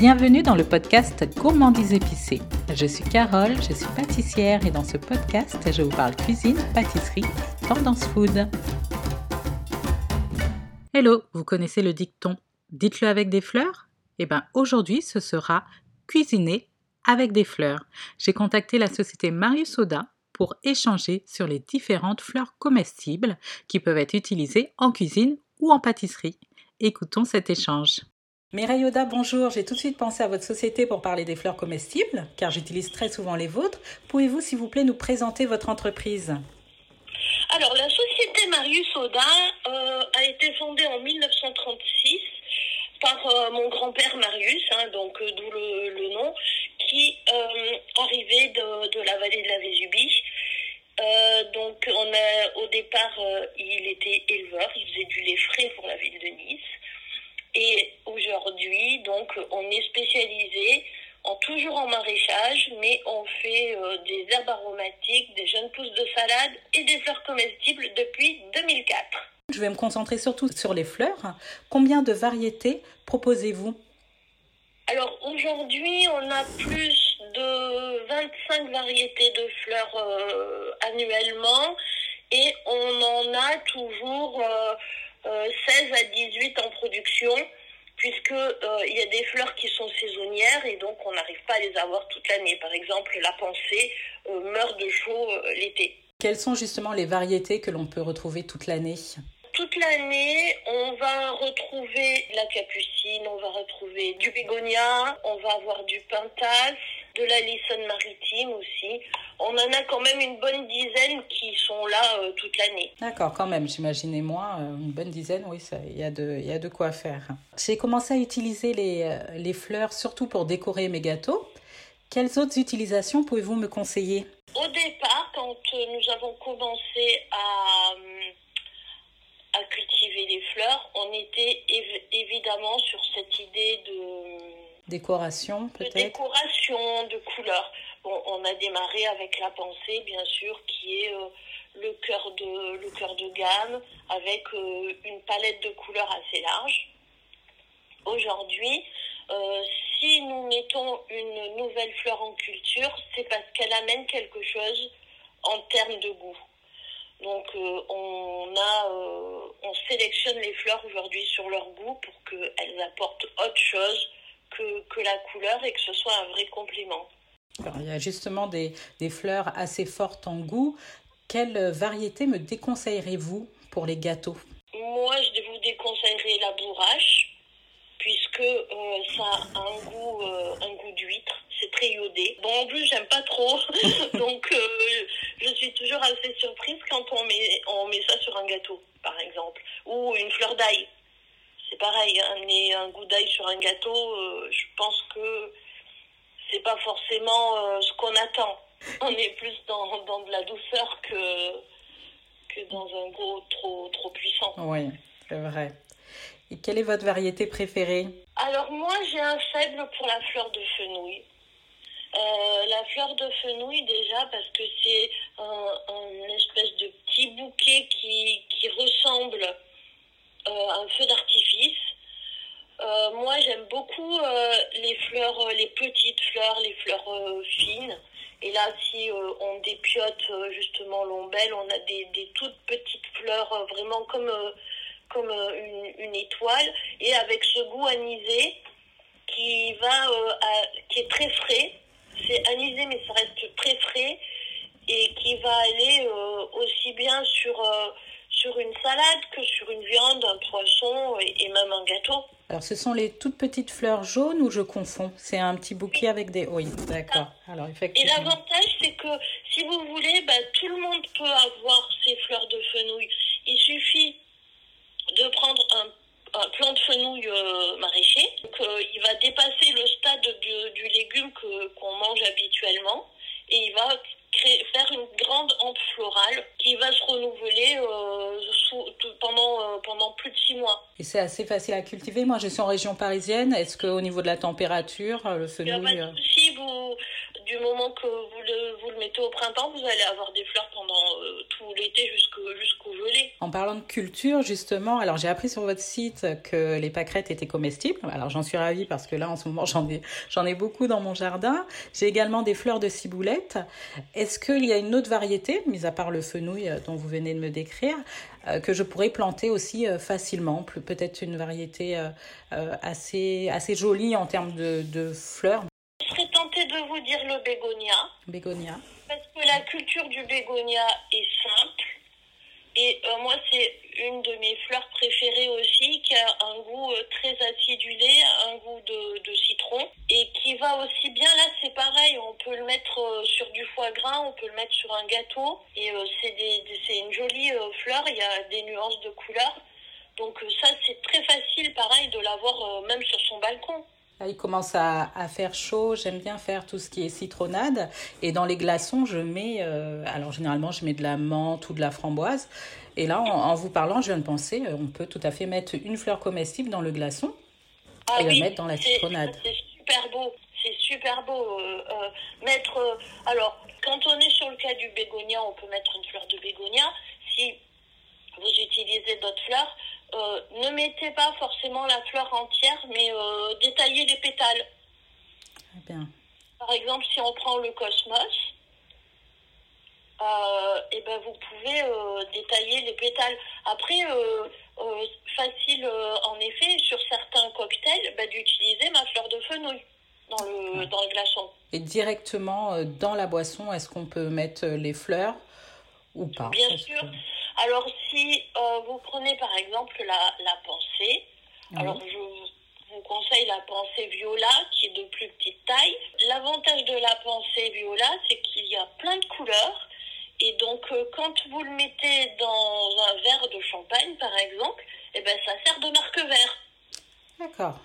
Bienvenue dans le podcast Gourmandise épicée. Je suis Carole, je suis pâtissière et dans ce podcast, je vous parle cuisine, pâtisserie tendance food. Hello, vous connaissez le dicton Dites-le avec des fleurs? Eh bien aujourd'hui, ce sera cuisiner avec des fleurs. J'ai contacté la société Marius Soda pour échanger sur les différentes fleurs comestibles qui peuvent être utilisées en cuisine ou en pâtisserie. Écoutons cet échange. Mireille Oda, bonjour. J'ai tout de suite pensé à votre société pour parler des fleurs comestibles, car j'utilise très souvent les vôtres. Pouvez-vous, s'il vous plaît, nous présenter votre entreprise? Alors, la société Marius Oda euh, a été fondée en 1936 par euh, mon grand-père Marius, hein, donc euh, d'où le, nom, qui arrivait de, la vallée de la Vésubie. donc, au départ, il était éleveur, il faisait du lait frais pour la ville de Nice. Et aujourd'hui, donc, on est spécialisé en toujours en maraîchage, mais on fait euh, des herbes aromatiques, des jeunes pousses de salade et des fleurs comestibles depuis 2004. Je vais me concentrer surtout sur les fleurs. Combien de variétés proposez-vous? Alors aujourd'hui, on a plus de 25 variétés de fleurs euh, annuellement et on en a toujours... Euh, 16 euh, à 18 en production puisque euh, il y a des fleurs qui sont saisonnières et donc on n'arrive pas à les avoir toute l'année. Par exemple, la pensée euh, meurt de chaud l'été. Quelles sont justement les variétés que l'on peut retrouver toute l'année? Toute l'année, on va retrouver la capucine, on va retrouver du bégonia, on va avoir du pentas, de la lissonne maritime aussi. On en a quand même une bonne dizaine qui sont là euh, toute l'année. D'accord, quand même, j'imaginais moi, euh, une bonne dizaine, oui, il y, a de, y a de quoi faire. J'ai commencé à utiliser les, euh, les fleurs surtout pour décorer mes gâteaux. Quelles autres utilisations pouvez-vous me conseiller? Au départ, quand nous avons commencé à à cultiver les fleurs, on était évidemment sur cette idée de décoration peut-être. De décoration, de couleurs. Bon, on a démarré avec la pensée, bien sûr, qui est euh, le cœur de le cœur de gamme avec euh, une palette de couleurs assez large. Aujourd'hui, euh, si nous mettons une nouvelle fleur en culture, c'est parce qu'elle amène quelque chose en termes de goût. Donc euh, on a, euh, on sélectionne les fleurs aujourd'hui sur leur goût pour qu'elles apportent autre chose que, que, la couleur et que ce soit un vrai complément. il y a justement des, des, fleurs assez fortes en goût. Quelle variété me déconseillerez-vous pour les gâteaux? Moi, je vous déconseillerais la bourrache, puisque euh, ça a un goût, un goût d'huître c'est très iodé. Bon, en plus, j'aime pas trop. Donc, euh, je suis toujours assez surprise quand on met, on met ça sur un gâteau, par exemple. Ou une fleur d'ail. C'est pareil, amener hein, un goût d'ail sur un gâteau, euh, je pense que c'est pas forcément euh, ce qu'on attend. On est plus dans, dans de la douceur que, que dans un goût trop, trop puissant. Oui, c'est vrai. Et quelle est votre variété préférée? Alors moi, j'ai un faible pour la fleur de fenouil. Euh, la fleur de fenouil déjà parce que c'est un, espèce de petit bouquet qui, qui ressemble un feu d'artifice. Euh, moi j'aime beaucoup les fleurs, les petites fleurs, les fleurs fines. Et là si on dépiote justement l'ombelle, on a des, des, toutes petites fleurs vraiment comme, comme une, une, étoile et avec ce goût anisé qui va qui est très frais c'est anisé, mais ça reste très frais et qui va aller euh, aussi bien sur, euh, sur une salade que sur une viande, un poisson et, même un gâteau. Alors, ce sont les toutes petites fleurs jaunes ou je confonds C'est un petit bouquet avec des. Oui, d'accord. Alors, effectivement. Et l'avantage, c'est que si vous voulez, bah, tout le monde peut avoir ces fleurs de fenouil. Il suffit de prendre un un plant de fenouil euh, maraîcher. Donc, euh, il va dépasser le stade du, légume qu'on mange habituellement et il va créer, faire une grande hampe florale qui va se renouveler euh, pendant, pendant plus de six mois. Et c'est assez facile à cultiver. Moi, je suis en région parisienne. Est-ce qu'au niveau de la température, le fenouil... Si vous, du moment que vous le, vous le mettez au printemps, vous allez avoir des fleurs pendant euh, tout l'été jusqu'au jusqu'au gelé. En parlant de culture, justement, alors j'ai appris sur votre site que les pâquerettes étaient comestibles. Alors j'en suis ravie parce que là, en ce moment, j'en ai, j'en ai beaucoup dans mon jardin. J'ai également des fleurs de ciboulette. Est-ce qu'il y a une autre variété, mis à part le fenouil euh, dont vous venez de me décrire, euh, que je pourrais planter aussi euh, facilement Peut-être une variété assez, assez jolie en termes de, de fleurs. Je serais tentée de vous dire le bégonia. Bégonia. Parce que la culture du bégonia est simple. Et euh, moi, c'est une de mes fleurs préférées aussi, qui a un goût euh, très acidulé, un goût de, citron, et qui va aussi bien. Là, c'est pareil, on peut le mettre euh, sur du foie gras, on peut le mettre sur un gâteau, et c'est des, c'est une jolie fleur. Il y a des nuances de couleurs, donc ça, c'est très facile, pareil, de l'avoir même sur son balcon. Il commence à, à faire chaud. J'aime bien faire tout ce qui est citronnade. Et dans les glaçons, je mets, euh, alors généralement, je mets de la menthe ou de la framboise. Et là, en, en, vous parlant, je viens de penser, on peut tout à fait mettre une fleur comestible dans le glaçon ah et oui, le mettre dans la citronnade. C'est super beau. C'est super beau. Euh, euh, mettre. alors, quand on est sur le cas du bégonia, on peut mettre une fleur de bégonia. Si vous utilisez d'autres fleurs, euh, ne mettez pas forcément la fleur entière, mais euh, détaillez les pétales. Bien. Par exemple, si on prend le cosmos, euh, et ben vous pouvez détailler les pétales. Après, facile en effet sur certains cocktails ben, d'utiliser ma fleur de fenouil dans le, ouais. dans le glaçon. Et directement dans la boisson, est-ce qu'on peut mettre les fleurs ou pas? Bien sûr. Que... Alors, si euh, vous prenez par exemple la, la pensée, alors je vous conseille la pensée viola qui est de plus petite taille. L'avantage de la pensée viola, c'est qu'il y a plein de couleurs. Et donc, euh, quand vous le mettez dans un verre de champagne, par exemple, eh ben, ça sert de marque vert. D'accord.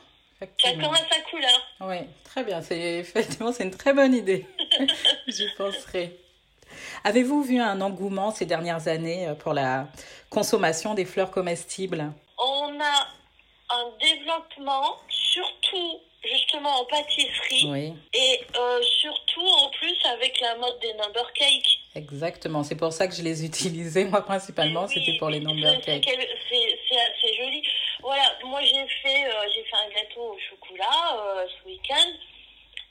Chacun a sa couleur. Oui, très bien. C'est effectivement c'est une très bonne idée. J'y penserai. Avez-vous vu un engouement ces dernières années pour la consommation des fleurs comestibles? On a un développement, surtout justement en pâtisserie, oui. et euh, surtout en plus avec la mode des number cakes. Exactement, c'est pour ça que je les utilisais, moi principalement, oui, c'était pour les number cakes. C'est assez joli. Voilà, moi j'ai fait, euh, j'ai fait un gâteau au chocolat euh, ce week-end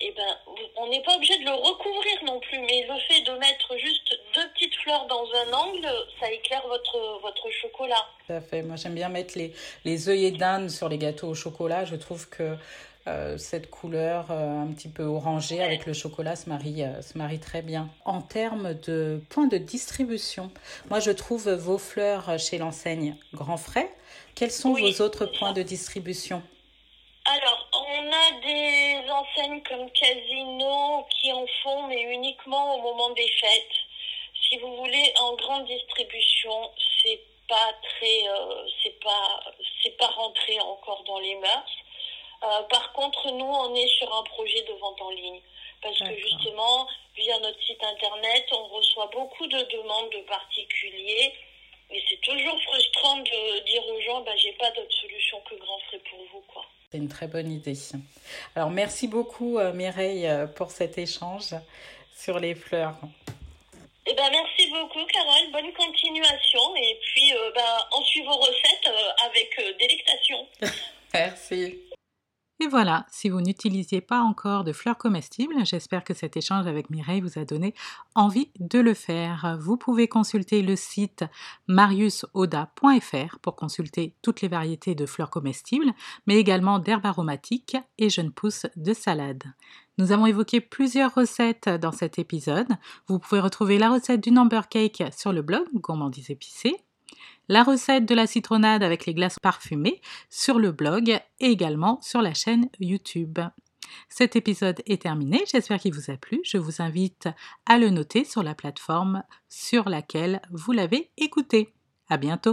eh ben, on n'est pas obligé de le recouvrir non plus, mais le fait de mettre juste deux petites fleurs dans un angle, ça éclaire votre, votre chocolat. Tout à fait. Moi, j'aime bien mettre les, les œillets d'Inde sur les gâteaux au chocolat. Je trouve que euh, cette couleur euh, un petit peu orangée ouais. avec le chocolat se marie, euh, se marie très bien. En termes de points de distribution, moi, je trouve vos fleurs chez l'enseigne Grand Frais. Quels sont oui, vos autres points de distribution? Enseignes comme Casino qui en font, mais uniquement au moment des fêtes. Si vous voulez, en grande distribution, c'est pas très, euh, c'est pas, c'est pas rentré encore dans les mœurs. Euh, par contre, nous, on est sur un projet de vente en ligne. Parce que justement, via notre site internet, on reçoit beaucoup de demandes de particuliers. Et c'est toujours frustrant de dire aux gens, bah, j'ai pas d'autre solution que Grand Frais pour vous, quoi. C'est une très bonne idée. Alors, merci beaucoup, euh, Mireille, pour cet échange sur les fleurs. Eh ben, merci beaucoup, Carole. Bonne continuation. Et puis, euh, ben, on suit vos recettes euh, avec délectation. merci. Et voilà, si vous n'utilisiez pas encore de fleurs comestibles, j'espère que cet échange avec Mireille vous a donné envie de le faire. Vous pouvez consulter le site mariusoda.fr pour consulter toutes les variétés de fleurs comestibles, mais également d'herbes aromatiques et jeunes pousses de salade. Nous avons évoqué plusieurs recettes dans cet épisode. Vous pouvez retrouver la recette du number cake sur le blog Gourmandise épicée la recette de la citronnade avec les glaces parfumées sur le blog et également sur la chaîne YouTube. Cet épisode est terminé, j'espère qu'il vous a plu. Je vous invite à le noter sur la plateforme sur laquelle vous l'avez écouté. À bientôt!